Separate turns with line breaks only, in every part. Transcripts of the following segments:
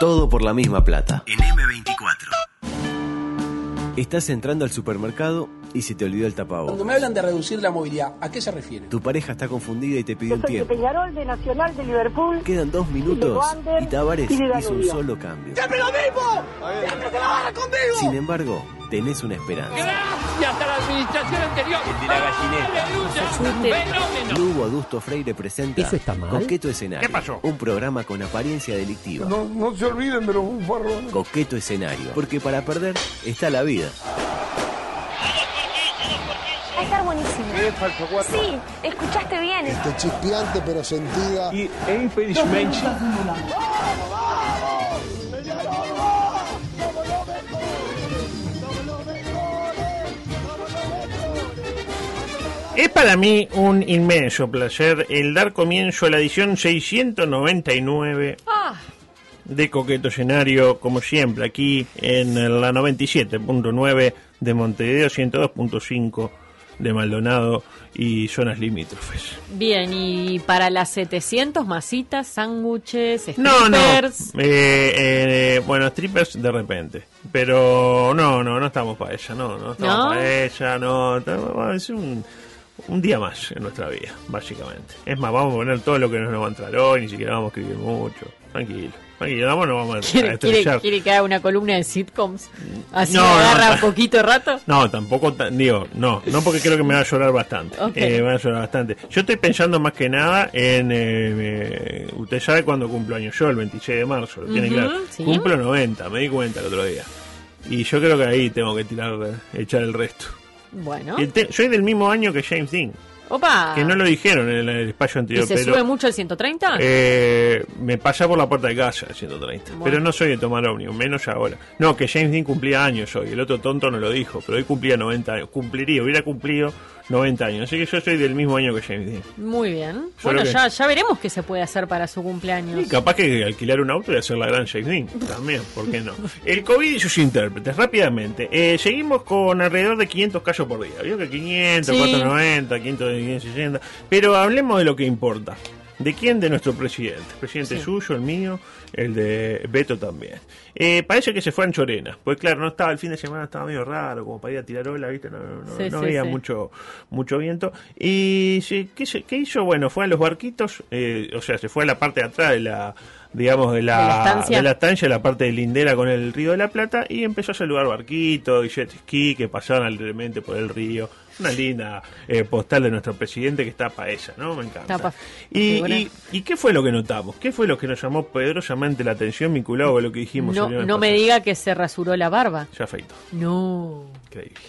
Todo por la misma plata.
En M24.
Estás entrando al supermercado y se te olvidó el
Cuando
tapabocas.
me hablan de reducir la movilidad, ¿a qué se refiere?
Tu pareja está confundida y te pidió un
de
tiempo.
Peñarol, de Nacional, de Liverpool.
Quedan dos minutos
Wander
y Tavares
y
hizo un solo cambio.
¡Siempre lo mismo! ¡Siempre se la van conmigo!
Sin embargo, tenés una esperanza.
Gracias a la administración anterior.
El de la gallineta.
¡Aleluya! ¡Fenómeno!
Lugo Adusto Freire presenta
¿Eso está mal?
Coqueto Escenario.
¿Qué pasó?
Un programa con apariencia delictiva.
No, no se olviden de los bufarrones.
Coqueto Escenario. Porque para perder está la vida.
Va a estar buenísimo. Sí, escuchaste bien.
Este chispeante pero sentida.
E infelizmente.
Es para mí un inmenso placer el dar comienzo a la edición 699 de Coqueto Escenario, como siempre, aquí en la 97.9 de Montevideo, 102.5 de Maldonado y zonas limítrofes.
Bien, y para las 700 masitas, sándwiches,
No, no.
strippers.
Eh, eh, bueno, strippers de repente. Pero no, no, no estamos para ella, no, no estamos
¿No?
para ella, no. ser un, un día más en nuestra vida, básicamente. Es más, vamos a poner todo lo que nos va a entrar hoy, ni siquiera vamos a escribir mucho. Tranquilo, tranquilo, vamos, no vamos a,
¿Quiere, quiere, que haga una columna de sitcoms? Así
No, no,
agarra
ta-
un poquito rato.
No, tampoco, ta- digo, no, no porque creo que me va a llorar bastante. Eh, me va a llorar bastante. Yo estoy pensando más que nada en. eh, usted sabe cuándo cumplo años yo, el 26 de marzo, lo tiene
Ujú,
claro.
sí.
Cumplo 90, me di cuenta el otro día. Y yo creo que ahí tengo que tirar, echar el resto.
Bueno.
Te- soy del mismo año que James Dean,
Opa.
que no lo dijeron en el, el espacio
¿Y
anterior,
se
pero.
sube mucho el 130?
Eh, me pasa por la puerta de casa el 130.
Bueno.
Pero no soy de tomar ómnibus, menos ahora. No, que James Dean cumplía años hoy. El otro tonto no lo dijo, pero hoy cumplía 90 años. Cumpliría, hubiera cumplido 90 años. Así que yo soy del mismo año que James Dean.
Muy bien. Bueno,
que-
ya, ya veremos qué se puede hacer para su cumpleaños.
Y capaz que alquilar un auto y hacer la gran James Dean. También, ¿por qué no? El COVID y sus intérpretes, rápidamente. Eh, seguimos con alrededor de 500 casos por día. Vio que 500,
Sí.
490, 500, 560. Pero hablemos de lo que importa. ¿De quién? De nuestro presidente. Presidente
Sí.
suyo, el mío, el de Beto también. Eh, parece que se fue a Anchorena. Pues claro, no estaba el fin de semana, estaba medio raro, como para ir a tirar ola, ¿viste? No, no, no,
Sí,
no
sí,
había
sí.
mucho mucho viento. Y sí, ¿qué, qué hizo? Bueno, fue a los barquitos, eh, o sea, se fue a la parte de atrás de la digamos de la,
¿De la estancia?
de la estancia, la parte de lindera con el río de la Plata y empezó a saludar barquitos y jet ski que pasaban alegremente por el río una linda eh, postal de nuestro presidente que está para ella, ¿no? Me encanta. Y, y, ¿Y qué fue lo que notamos? ¿Qué fue lo que nos llamó la atención vinculado con lo que dijimos
No, no me diga que se rasuró la barba.
Se afeitó.
No.
Increíble.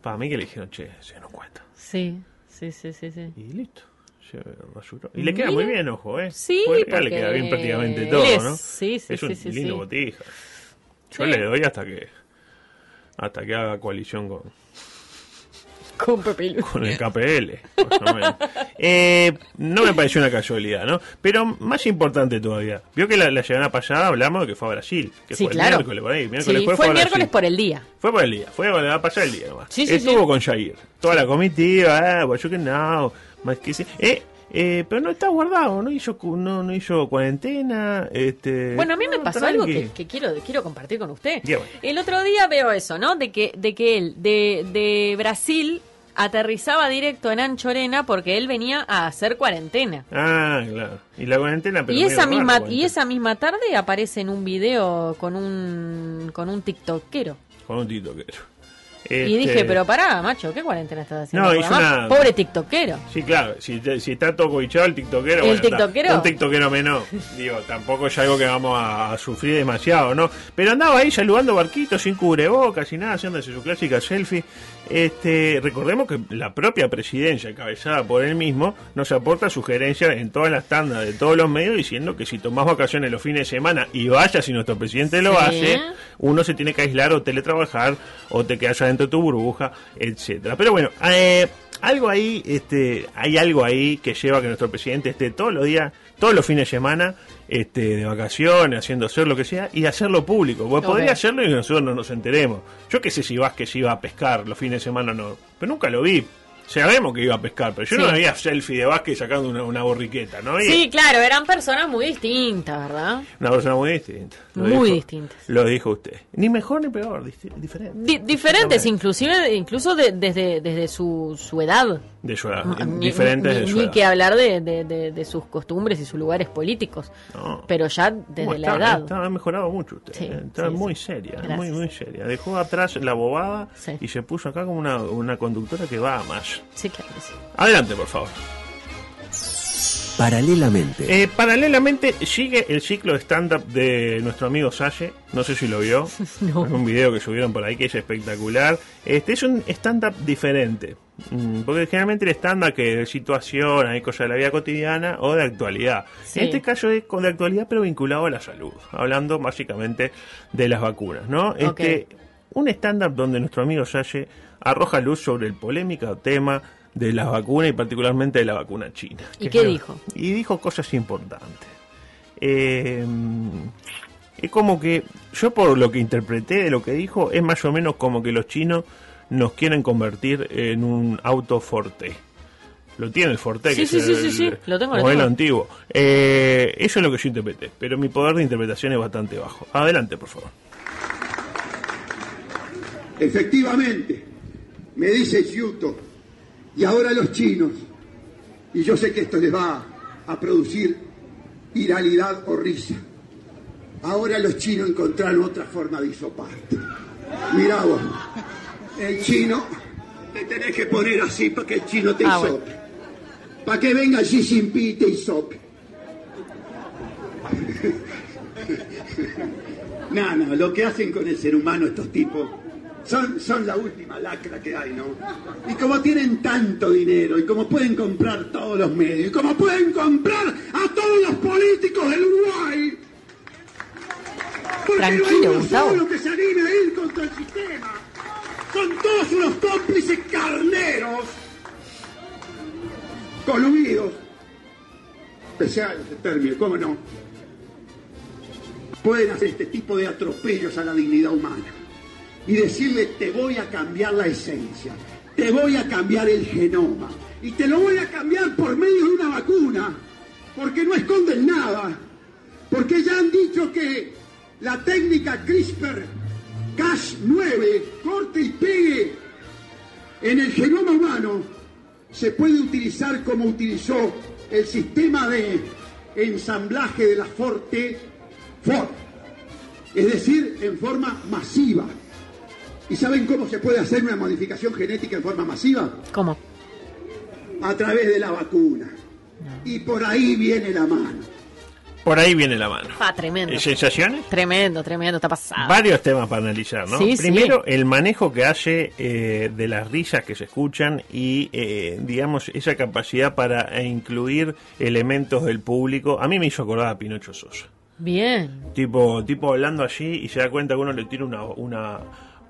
Para mí que le dijeron, che, se nos cuenta.
Sí, sí, sí, sí. sí.
Y listo. Se rasuró. Y le queda muy bien, ojo, ¿eh?
Sí,
Porque acá le
porque
queda bien prácticamente todo,
es-
¿no?
sí, sí,
es un
sí, sí,
lindo
sí.
botija. Yo le doy hasta que hasta que haga coalición con,
Con
el KPL. más o menos. Eh, no me pareció una casualidad, ¿no? Pero más importante todavía. Vio que la, la semana pasada hablamos de que fue a Brasil. Que
Sí,
fue
claro.
el miércoles por ahí. Miércoles
Sí,
fue,
fue el miércoles por el día.
Fue por el día, fue va a pasar el día nomás.
Sí, sí,
Estuvo con Jair, toda la comitiva, pues yo que no, más que sí. Eh, eh, pero no está guardado, no hizo no, no hizo cuarentena, este
Bueno, a mí me
no,
pasó algo que, que quiero, quiero compartir con usted.
Bueno.
El otro día veo eso, ¿no? De que, de que él, de, de Brasil, aterrizaba directo en Anchorena porque él venía a hacer cuarentena.
Ah, claro. Y la cuarentena, pero
y esa misma y esa misma tarde aparece en un video con un con un tiktokero.
Con un tiktokero.
Y
Este,
dije, pero pará, macho, ¿qué cuarentena estás haciendo?
No, hizo una-
Pobre tiktokero.
Sí, claro, si, si está todo cobichado el tiktokero,
¿El
bueno, está.
tiktokero?
un tiktokero menos, digo, tampoco es algo que vamos a, a sufrir demasiado, ¿no? Pero andaba ahí saludando barquitos sin cubrebocas y nada, haciéndose su clásica selfie. Este, recordemos que la propia presidencia, encabezada por él mismo, nos aporta sugerencias en todas las tandas de todos los medios diciendo que si tomás vacaciones los fines de semana y vayas si nuestro presidente lo
Sí.
hace, uno se tiene que aislar o teletrabajar o te quedas adentro de tu burbuja, etcétera. Pero bueno, eh, algo ahí, este, hay algo ahí que lleva a que nuestro presidente esté todos los días, todos los fines de semana, este, de vacaciones, haciendo hacer lo que sea y hacerlo público. Porque
Ok.
podría hacerlo y nosotros no nos enteremos. Yo qué sé si Vázquez iba a pescar los fines de semana o no, pero nunca lo vi. Sabemos que iba a pescar, pero yo no veía selfie de Vázquez sacando una, una borriqueta, ¿no? Y
Sí, claro, eran personas muy distintas, ¿verdad?
Una persona muy distinta. Lo
Muy
dijo-
distintas.
Lo dijo usted. Ni mejor ni peor, diferente.
Di- diferentes, inclusive, incluso de- desde, desde su, su edad.
De su edad.
Ni-
diferentes
ni,
de su
ni
edad.
que hablar de, de- sus costumbres y sus lugares políticos.
No.
Pero ya
¿Cómo
desde la
está?
edad.
Está- ha mejorado mucho usted.
Sí,
eh, está
sí,
muy seria,
Gracias.
muy, muy seria. Dejó atrás la bobada y se puso acá como una, una conductora que va a más.
Sí, claro que sí.
Adelante, por favor.
Paralelamente.
Eh, paralelamente sigue el ciclo de stand-up de nuestro amigo Salle. No sé si lo vio.
No.
Es un video que subieron por ahí que es espectacular. Este es un stand-up diferente. Mm, Porque generalmente el stand-up que de situación, hay cosas de la vida cotidiana o de actualidad.
Sí.
En este caso es con- de actualidad pero vinculado a la salud. Hablando básicamente de las vacunas, ¿no? Este, un stand-up donde nuestro amigo Salle arroja luz sobre el polémico tema de las vacunas y particularmente de la vacuna china.
¿Y qué dijo?
y dijo cosas importantes. Eh, es como que, yo por lo que interpreté de lo que dijo, es más o menos como que los chinos nos quieren convertir en un auto Forte. Lo tiene el Forte,
Sí,
que
sí,
es
sí,
el
sí, sí, lo tengo, lo
modelo
tengo.
antiguo. Eh, eso es lo que yo interpreté, pero mi poder de interpretación es bastante bajo. Adelante, por favor.
Efectivamente, me dice Yuto, y ahora los chinos, y yo sé que esto les va a producir iralidad o risa. Ahora los chinos encontraron otra forma de hisoparte. Mirá vos, el chino te tenés que poner así para que el chino te
Ah,
hisope. Para que venga Xi Jinping y te hisope. No, no, lo que hacen con el ser humano estos tipos son, son la última lacra que hay, ¿no? Y como tienen tanto dinero, y como pueden comprar todos los medios, y como pueden comprar a todos los políticos del Uruguay, porque
Tranquilo, Gustavo.
que se anime a ir contra el sistema. Son todos unos cómplices carneros, coludidos, especial ese término, ¿cómo no? pueden hacer este tipo de atropellos a la dignidad humana y decirle te voy a cambiar la esencia, te voy a cambiar el genoma y te lo voy a cambiar por medio de una vacuna, porque no esconden nada, porque ya han dicho que la técnica CRISPR Cas9, corte y pegue en el genoma humano, se puede utilizar como utilizó el sistema de ensamblaje de la Forte Ford, es decir, en forma masiva. ¿Y saben cómo se puede hacer una modificación genética en forma masiva?
¿Cómo?
A través de la vacuna. Y por ahí viene la mano.
Por ahí viene la mano.
Ah, tremendo.
¿Eh, ¿Sensaciones?
Tremendo, tremendo, está pasado.
Varios temas para analizar, ¿no?
Sí, sí.
Primero, el manejo que hace eh, de las risas que se escuchan y, eh, digamos, esa capacidad para eh, incluir elementos del público. A mí me hizo acordar a Pinocho Sosa.
Bien.
Tipo, tipo hablando allí y se da cuenta que uno le tira una, una,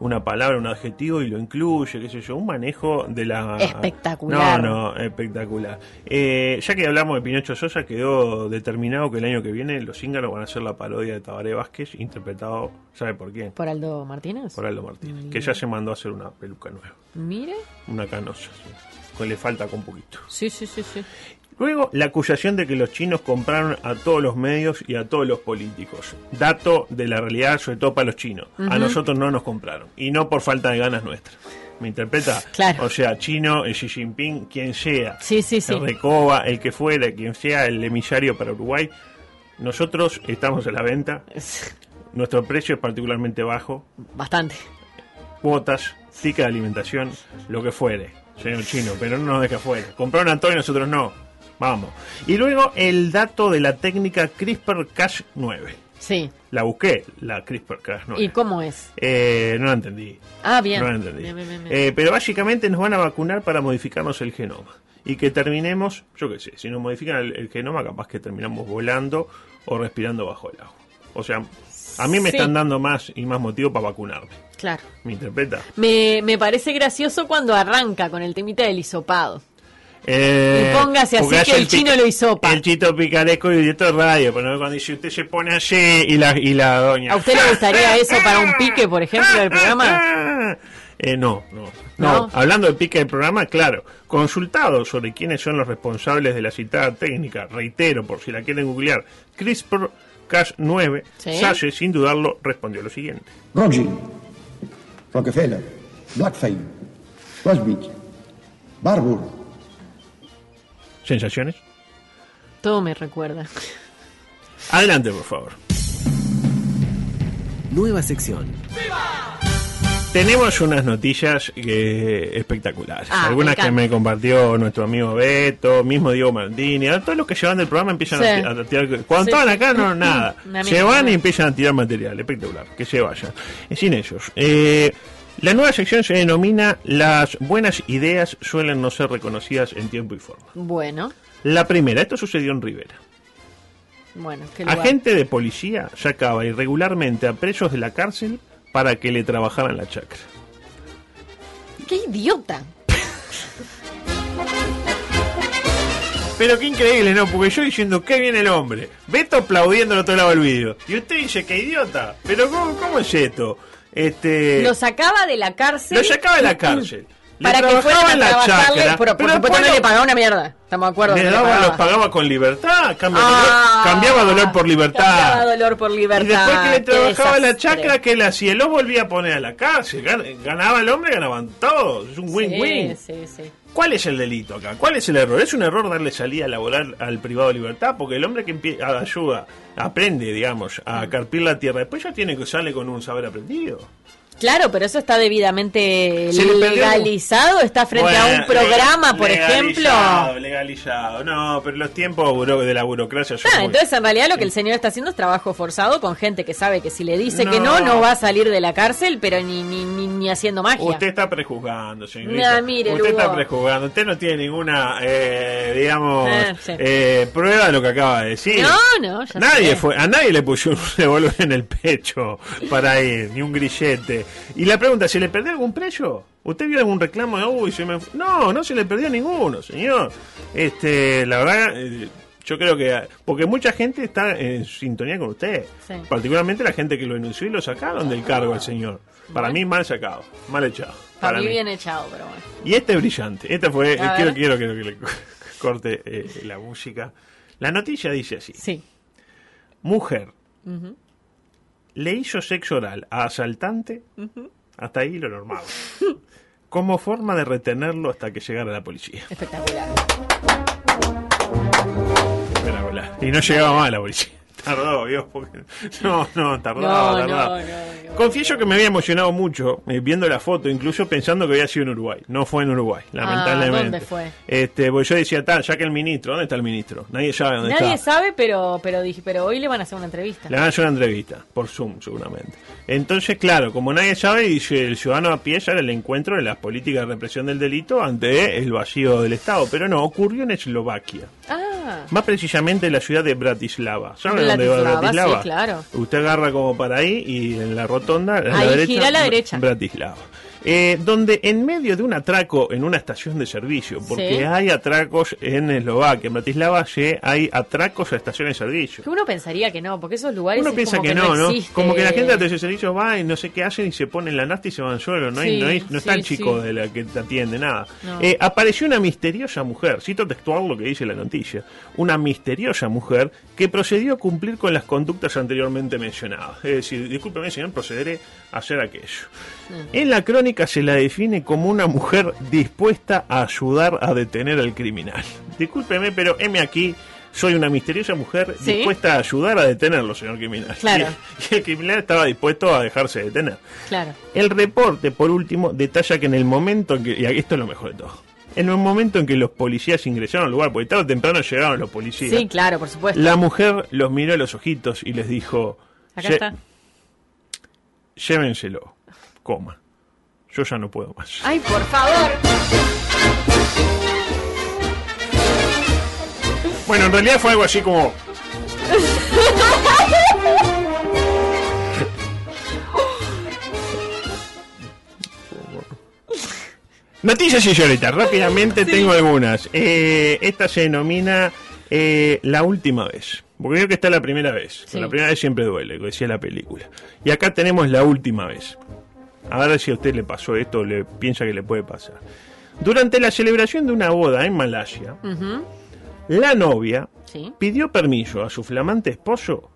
una palabra, un adjetivo y lo incluye, qué sé yo. Un manejo de la...
Espectacular.
No, no, espectacular. Eh, ya que hablamos de Pinocho Sosa, quedó determinado que el año que viene los íngaros van a hacer la parodia de Tabaré Vázquez, interpretado, ¿sabe por quién?
¿Por Aldo Martínez?
por Aldo Martínez, que ya se mandó a hacer una peluca nueva,
Mire.
una canosa, sí, que le falta con poquito.
Sí, sí, sí, sí.
Luego, la acusación de que los chinos compraron a todos los medios y a todos los políticos. Dato de la realidad, sobre todo para los chinos. A nosotros no nos compraron. Y no por falta de ganas nuestras. ¿Me interpreta?
Claro.
O sea, chino, Xi Jinping, quien sea.
Sí, sí, sí.
El Recoba, el que fuera, quien sea el emisario para Uruguay. Nosotros estamos a la venta. Nuestro precio es particularmente bajo.
Bastante.
Cuotas, ticket de alimentación, lo que fuere, señor chino, pero no nos deja fuera. Compraron a y nosotros no. Vamos. Y luego el dato de la técnica CRISPR-Cas9.
Sí.
La busqué, la CRISPR-Cas9.
¿Y cómo es?
Eh, no la entendí.
Ah, bien.
No la entendí.
Bien, bien, bien, bien.
Eh, pero básicamente nos van a vacunar para modificarnos el genoma. Y que terminemos, yo qué sé, si nos modifican el, el genoma, capaz que terminamos volando o respirando bajo el agua. O sea, a mí me
Sí.
están dando más y más motivo para vacunarme.
Claro.
¿Me interpreta?
Me, me parece gracioso cuando arranca con el temita del hisopado.
Eh,
Y póngase así que el chino lo hisopa.
El chito picaresco y directo de radio. Pero cuando dice usted se pone así y la, y la doña.
¿A usted le gustaría eso para un pique, por ejemplo, del programa?
Eh, no, no, no,
No.
Hablando del pique del programa, claro. Consultado sobre quiénes son los responsables de la citada técnica, reitero, por si la quieren googlear, CRISPR-Cas9,
Sí.
Sage, sin dudarlo, respondió lo siguiente.
Rothschild, Rockefeller, Blackfein, Rosbich, Barbour,
¿Sensaciones?
Todo me recuerda.
Adelante, por favor.
Nueva sección.
Tenemos unas noticias eh, espectaculares.
Ah,
Algunas
me
que me compartió nuestro amigo Beto, mismo Diego Martini. Todos los que llevan del programa empiezan
Sí.
a, a tirar. Cuando
Sí,
estaban acá, no, nada. Se van y empiezan a tirar material. Espectacular. Que se vayan. Eh, Sin ellos. Eh, la nueva sección se denomina Las buenas ideas suelen no ser reconocidas en tiempo y forma.
Bueno,
La primera, esto sucedió en Rivera.
bueno, qué lugar.
Agente de policía sacaba irregularmente a presos de la cárcel para que le trabajaran la chacra.
Qué idiota.
Pero qué increíble, ¿no? Porque yo diciendo, qué bien el hombre. Beto aplaudiendo al otro lado del vídeo. Y usted dice, qué idiota. Pero ¿cómo, cómo es esto? Este...
Lo sacaba de la cárcel.
lo sacaba de la cárcel. Le
Para que
trabajaba
fueran a
en la chacra,
pero por supuesto no le pagaba una mierda. Estamos de acuerdo.
le daba,
pagaba.
los pagaba con libertad, cambia-
Ah,
cambiaba dolor por libertad.
Cambiaba dolor por libertad.
Y después que le trabajaba la chacra, que él hacía? Lo volvía a poner a la cárcel. Gan- Ganaba el hombre, ganaban todos. Es un win-win.
Sí, sí, sí.
¿Cuál es el delito acá? ¿Cuál es el error? ¿Es un error darle salida laboral al privado de libertad? Porque el hombre que ayuda, aprende, digamos,
Mm.
a carpir la tierra, después ya tiene que sale con un saber aprendido.
Claro, pero eso está debidamente legalizado. Está frente a un programa, por ejemplo.
legalizado, no, pero los tiempos buro- de la burocracia son
Ah,
muy-
entonces en realidad lo que el señor está haciendo es trabajo forzado con gente que sabe que si le dice que
No.
no, no va a salir de la cárcel, pero ni, ni, ni, ni haciendo magia.
Usted está prejuzgando, señorita.
No, mire,
Usted está prejuzgando. Usted no tiene ninguna, eh, digamos,
sí.
eh, prueba de lo que acaba de decir.
No, no, ya
nadie
sé.
fue, a nadie le puso un revólver en el pecho para ir, ni un grillete. Y la pregunta, ¿se le perdió algún precio? ¿Usted vio algún reclamo de, uy, se me... fu-"? No, no se le perdió ninguno, señor. Este, la verdad, eh, yo creo que... Porque mucha gente está en sintonía con usted.
Sí.
Particularmente la gente que lo denunció y lo sacaron del cargo al señor. Para mí, mal sacado, mal echado.
Para mí
mí.
bien echado, pero bueno.
Y este es brillante. Esta fue. Eh, quiero,
ver.
quiero, quiero que le corte eh, la música. La noticia dice así:
Sí.
Mujer. Le hizo sexo oral a asaltante. Hasta ahí lo normal. Como forma de retenerlo hasta que llegara la policía.
Espectacular.
Espectacular. Y no llegaba más la policía. Tardó, Dios, porque... No, no, tardaba,
No,
tardaba.
no, no, no.
Confieso que me había emocionado mucho eh, viendo la foto, incluso pensando que había sido en Uruguay. No fue en Uruguay, lamentablemente.
Ah, ¿dónde fue?
Este, porque yo decía, tal, ya que el ministro, ¿dónde está el ministro? Nadie sabe dónde
Nadie
está.
sabe, pero, pero dije, pero hoy le van a hacer una entrevista.
Le van a hacer una entrevista, por Zoom seguramente. Entonces, claro, como nadie sabe, dice el ciudadano a pie ya era el encuentro de las políticas de represión del delito ante el vacío del Estado. Pero no, ocurrió en Eslovaquia.
Ah,
Más precisamente en la ciudad de Bratislava. ¿Saben dónde va
Bratislava, sí, claro.
Usted agarra como para ahí y en la rotonda, a la derecha,
gira a la derecha.
Bratislava. Eh, donde en medio de un atraco en una estación de servicio, porque
Sí.
hay atracos en Eslovaquia, en Bratislava hay atracos a estaciones de servicio.
que uno pensaría que no, porque esos lugares
Uno
es
piensa
como
que, no, ¿no?
existe.
Como que la gente de de servicio va y no sé qué hacen y se ponen la nafta y se van solo. No, hay,
Sí,
no, hay- no está el
sí,
chico de la que te atiende, nada.
No.
Eh, apareció una misteriosa mujer, cito textual lo que dice la noticia, una misteriosa mujer que procedió a cumplir con las conductas anteriormente mencionadas. Es decir, discúlpeme señor, procederé a hacer aquello. En la crónica se la define como una mujer dispuesta a ayudar a detener al criminal. Discúlpeme, pero heme aquí. Soy una misteriosa mujer
Sí.
dispuesta a ayudar a detenerlo, señor criminal.
Claro.
Y, el criminal estaba dispuesto a dejarse detener.
Claro.
El reporte, por último, detalla que en el momento en que. Y esto es lo mejor de todo. En el momento en que los policías ingresaron al lugar, porque tarde o temprano llegaron los policías,
Sí, claro, por supuesto.
la mujer los miró a los ojitos y les dijo:
Acá
"Lle-
está.
Llévenselo, coma. Yo ya no puedo más.
Ay, por favor.
Bueno, en realidad fue algo así como. Noticias y señorita, rápidamente tengo algunas. Eh, esta se denomina eh, La última vez. Porque creo que está la primera vez.
Sí.
La primera vez siempre duele, como decía la película. Y acá tenemos la última vez. A ver si a usted le pasó esto o le piensa que le puede pasar. Durante la celebración de una boda en Malasia, la novia
Sí.
pidió permiso a su flamante esposo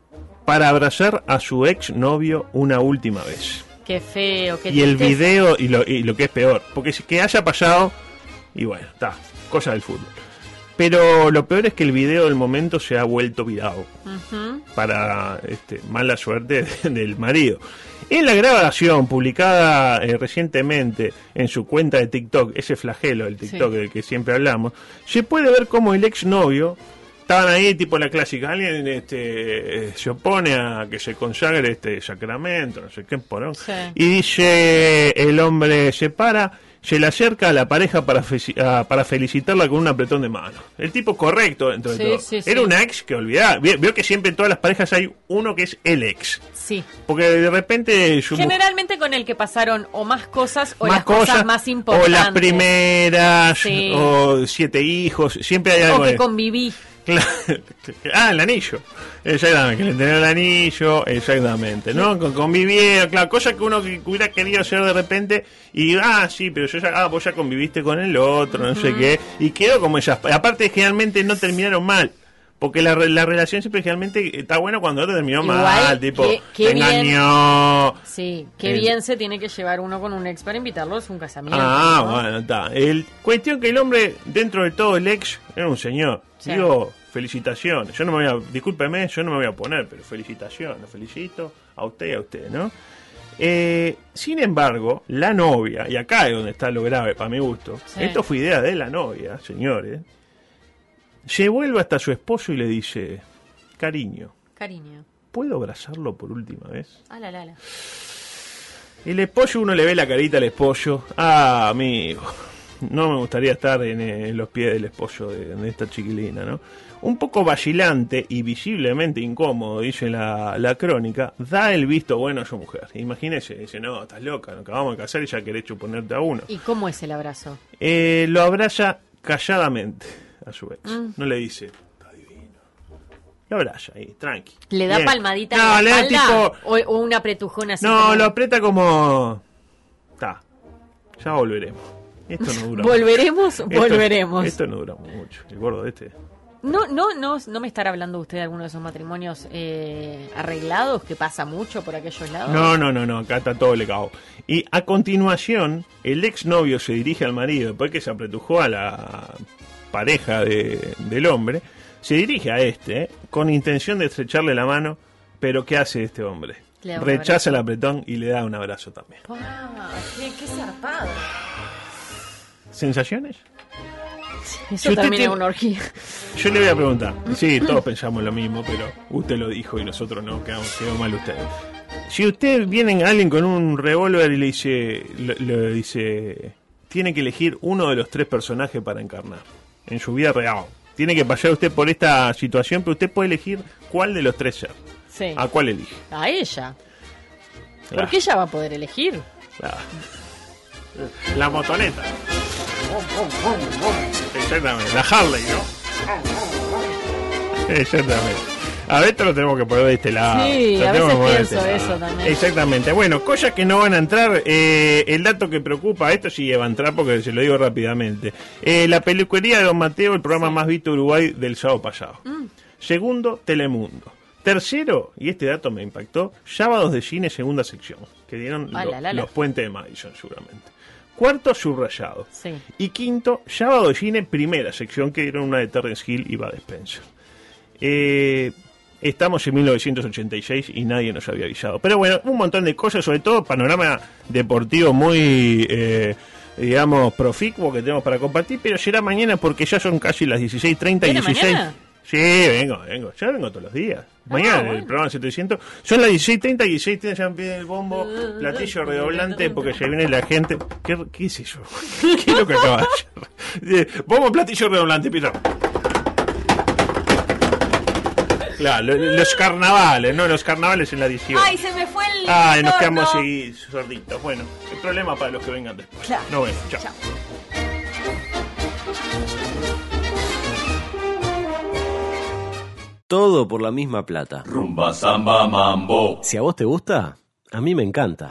para abrazar a su ex novio una última vez.
Qué feo, qué
y el video, y lo, y lo que es peor, porque que haya pasado, y bueno, está, cosa del fútbol. Pero lo peor es que el video del momento se ha vuelto viral
Ujú.
para este, mala suerte del marido. En la grabación publicada eh, recientemente en su cuenta de TikTok, ese flagelo del TikTok
Sí.
del que siempre hablamos, se puede ver cómo el exnovio estaban ahí tipo la clásica, alguien este, eh, se opone a que se consagre este sacramento, no sé qué porón,
Sí.
y dice el hombre se para, se le acerca a la pareja para, a- para felicitarla con un apretón de mano. El tipo correcto dentro de
Sí,
todo.
sí,
Era
sí.
una ex que olvidaba. Vio, vio que siempre en todas las parejas hay uno que es el ex.
Sí.
Porque de repente su
Generalmente con el que pasaron o más cosas o
más
las cosas, más importantes.
o las primeras, o siete hijos, siempre hay
O
algo
que
de-
conviví.
Claro. Ah, el anillo. Exactamente, que le entregó el anillo, exactamente, ¿no? Con, convivieron, claro, cosa que uno que hubiera querido hacer de repente y, ah, sí, pero yo ya, ah, vos ya conviviste con el otro, no sé qué, y quedó como esas. Aparte, generalmente no terminaron mal. Porque la, la relación siempre generalmente está buena cuando otro terminó
Igual,
mal, tipo,
qué- qué bien.
engañó.
Sí, qué
El-
bien se tiene que llevar uno con un ex para invitarlos a un casamiento.
Ah,
¿no?
bueno, está. El cuestión que el hombre, dentro de todo el ex, era un señor.
Sí.
Digo, felicitaciones. Yo no me voy a, discúlpeme, yo no me voy a poner, pero felicitaciones, felicito a usted y a usted, ¿no? Eh, sin embargo, la novia, y acá es donde está lo grave para mi gusto,
Sí.
esto fue idea de la novia, señores, se vuelve hasta su esposo y le dice, cariño,
Cariño.
¿puedo abrazarlo por última vez?
Ah, la, la, la.
El esposo, uno le ve la carita al esposo. Ah, amigo. No me gustaría estar en, eh, en los pies del esposo de, de esta chiquilina, ¿no? Un poco vacilante y visiblemente incómodo, dice la, la crónica, da el visto bueno a su mujer. Imagínese, dice, no, estás loca, nos acabamos de casar y ya querés chuponerte a uno.
¿Y cómo es el abrazo?
Eh, lo abraza calladamente a su ex.
Mm.
No le dice, está divino. Lo abraza ahí, tranqui.
¿Le da
Bien.
palmadita
No,
en
le
la
da tipo,
o, o una pretujona así?
no,
como-
lo aprieta como. Está. Ya volveremos. Esto no dura
¿Volveremos?
mucho. Esto-
Volveremos.
Esto no dura mucho. El gordo de este.
No, no, no, no me estará hablando usted de alguno de esos matrimonios eh, arreglados que pasa mucho por aquellos lados.
No, no, no, no. Acá está todo le cago. Y a continuación, el exnovio se dirige al marido, después que se apretujó a la pareja de- del hombre, se dirige a este ¿eh? con intención de estrecharle la mano, pero ¿qué hace este hombre? Rechaza el apretón y le da un abrazo también.
Qué, qué zarpado.
¿Sensaciones?
Eso
Si
en
tiene-
una orgía.
Yo le voy a preguntar. Sí, todos pensamos lo mismo, pero usted lo dijo y nosotros no, quedamos, quedó mal usted. Si usted viene alguien con un revólver y le dice, le, le dice, tiene que elegir uno de los tres personajes para encarnar en su vida real. Tiene que pasar usted por esta situación, pero usted puede elegir cuál de los tres ser.
Sí.
¿A cuál elige?
A ella.
Ah,
Porque ella va a poder elegir.
ah. La motoneta. Exactamente. La Harley, ¿no? Exactamente. A ver, esto lo tenemos que poner de este lado.
Sí,
Lo
a veces
este
pienso
lado.
eso también.
Exactamente. Bueno, cosas que no van a entrar. eh, el dato que preocupa, esto sí va a entrar porque se lo digo rápidamente. Eh, la peluquería de Don Mateo, el programa más visto de Uruguay del sábado pasado.
Mm.
Segundo, Telemundo. Tercero, y este dato me impactó, sábados de cine, segunda sección, que dieron lo-
la, la, la.
los puentes de Madison, seguramente. Cuarto, subrayado.
Sí.
Y quinto, sábado de cine, primera sección, que dieron una de Terrence Hill y Bud Spencer. Eh, estamos en 1986 y nadie nos había avisado. Pero bueno, un montón de cosas, sobre todo panorama deportivo muy, eh, digamos, proficuo que tenemos para compartir, pero será mañana porque ya son casi las 16.30 y
¿Viene
16.
mañana?
Sí, vengo, vengo. Ya vengo todos los días. Mañana en el
bueno.
programa 700. Son las 16.30 y 16.30 ya empieza el bombo, platillo redoblante porque se viene la gente. ¿Qué, qué es eso? ¿Qué es lo que acaba de hacer? Eh, Bombo, platillo redoblante, empieza. Claro, lo- los carnavales, ¿no? Los carnavales en la edición.
¡Ay, se me fue el.
Ay, nos quedamos así sorditos. Bueno, el problema para los que vengan después.
Claro.
No vemos, chao.
Chao.
Todo por la misma plata.
Rumba, samba, mambo.
Si a vos te gusta, a mí me encanta.